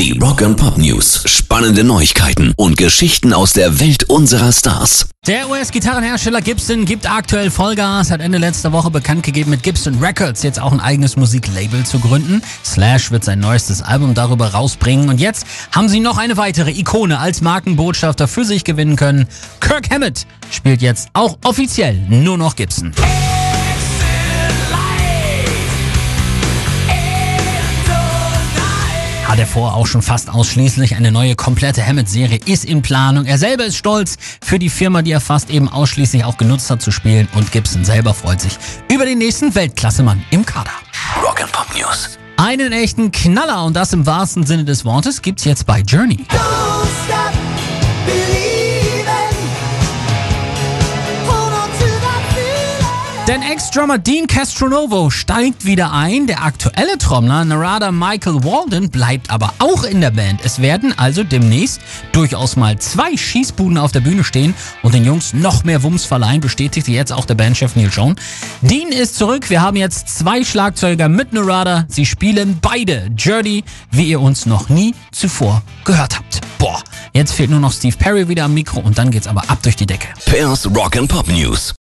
Die Rock and Pop News. Spannende Neuigkeiten und Geschichten aus der Welt unserer Stars. Der US-Gitarrenhersteller Gibson gibt aktuell Vollgas, hat Ende letzter Woche bekannt gegeben, mit Gibson Records jetzt auch ein eigenes Musiklabel zu gründen. Slash wird sein neuestes Album darüber rausbringen und jetzt haben sie noch eine weitere Ikone als Markenbotschafter für sich gewinnen können. Kirk Hammett spielt jetzt auch offiziell nur noch Gibson. Hat er vor auch schon fast ausschließlich. Eine neue komplette Hammett-Serie ist in Planung. Er selber ist stolz für die Firma, die er fast eben ausschließlich auch genutzt hat zu spielen. Und Gibson selber freut sich über den nächsten Weltklassemann im Kader. Rock and Pop News. Einen echten Knaller und das im wahrsten Sinne des Wortes gibt's jetzt bei Journey. Denn Ex-Drummer Dean Castronovo steigt wieder ein. Der aktuelle Trommler Narada Michael Walden bleibt aber auch in der Band. Es werden also demnächst durchaus mal zwei Schießbuden auf der Bühne stehen und den Jungs noch mehr Wumms verleihen, bestätigte jetzt auch der Bandchef Neil Schon. Dean ist zurück. Wir haben jetzt zwei Schlagzeuger mit Narada. Sie spielen beide Journey, wie ihr uns noch nie zuvor gehört habt. Boah, jetzt fehlt nur noch Steve Perry wieder am Mikro und dann geht's aber ab durch die Decke. Pairs Rock and Pop News.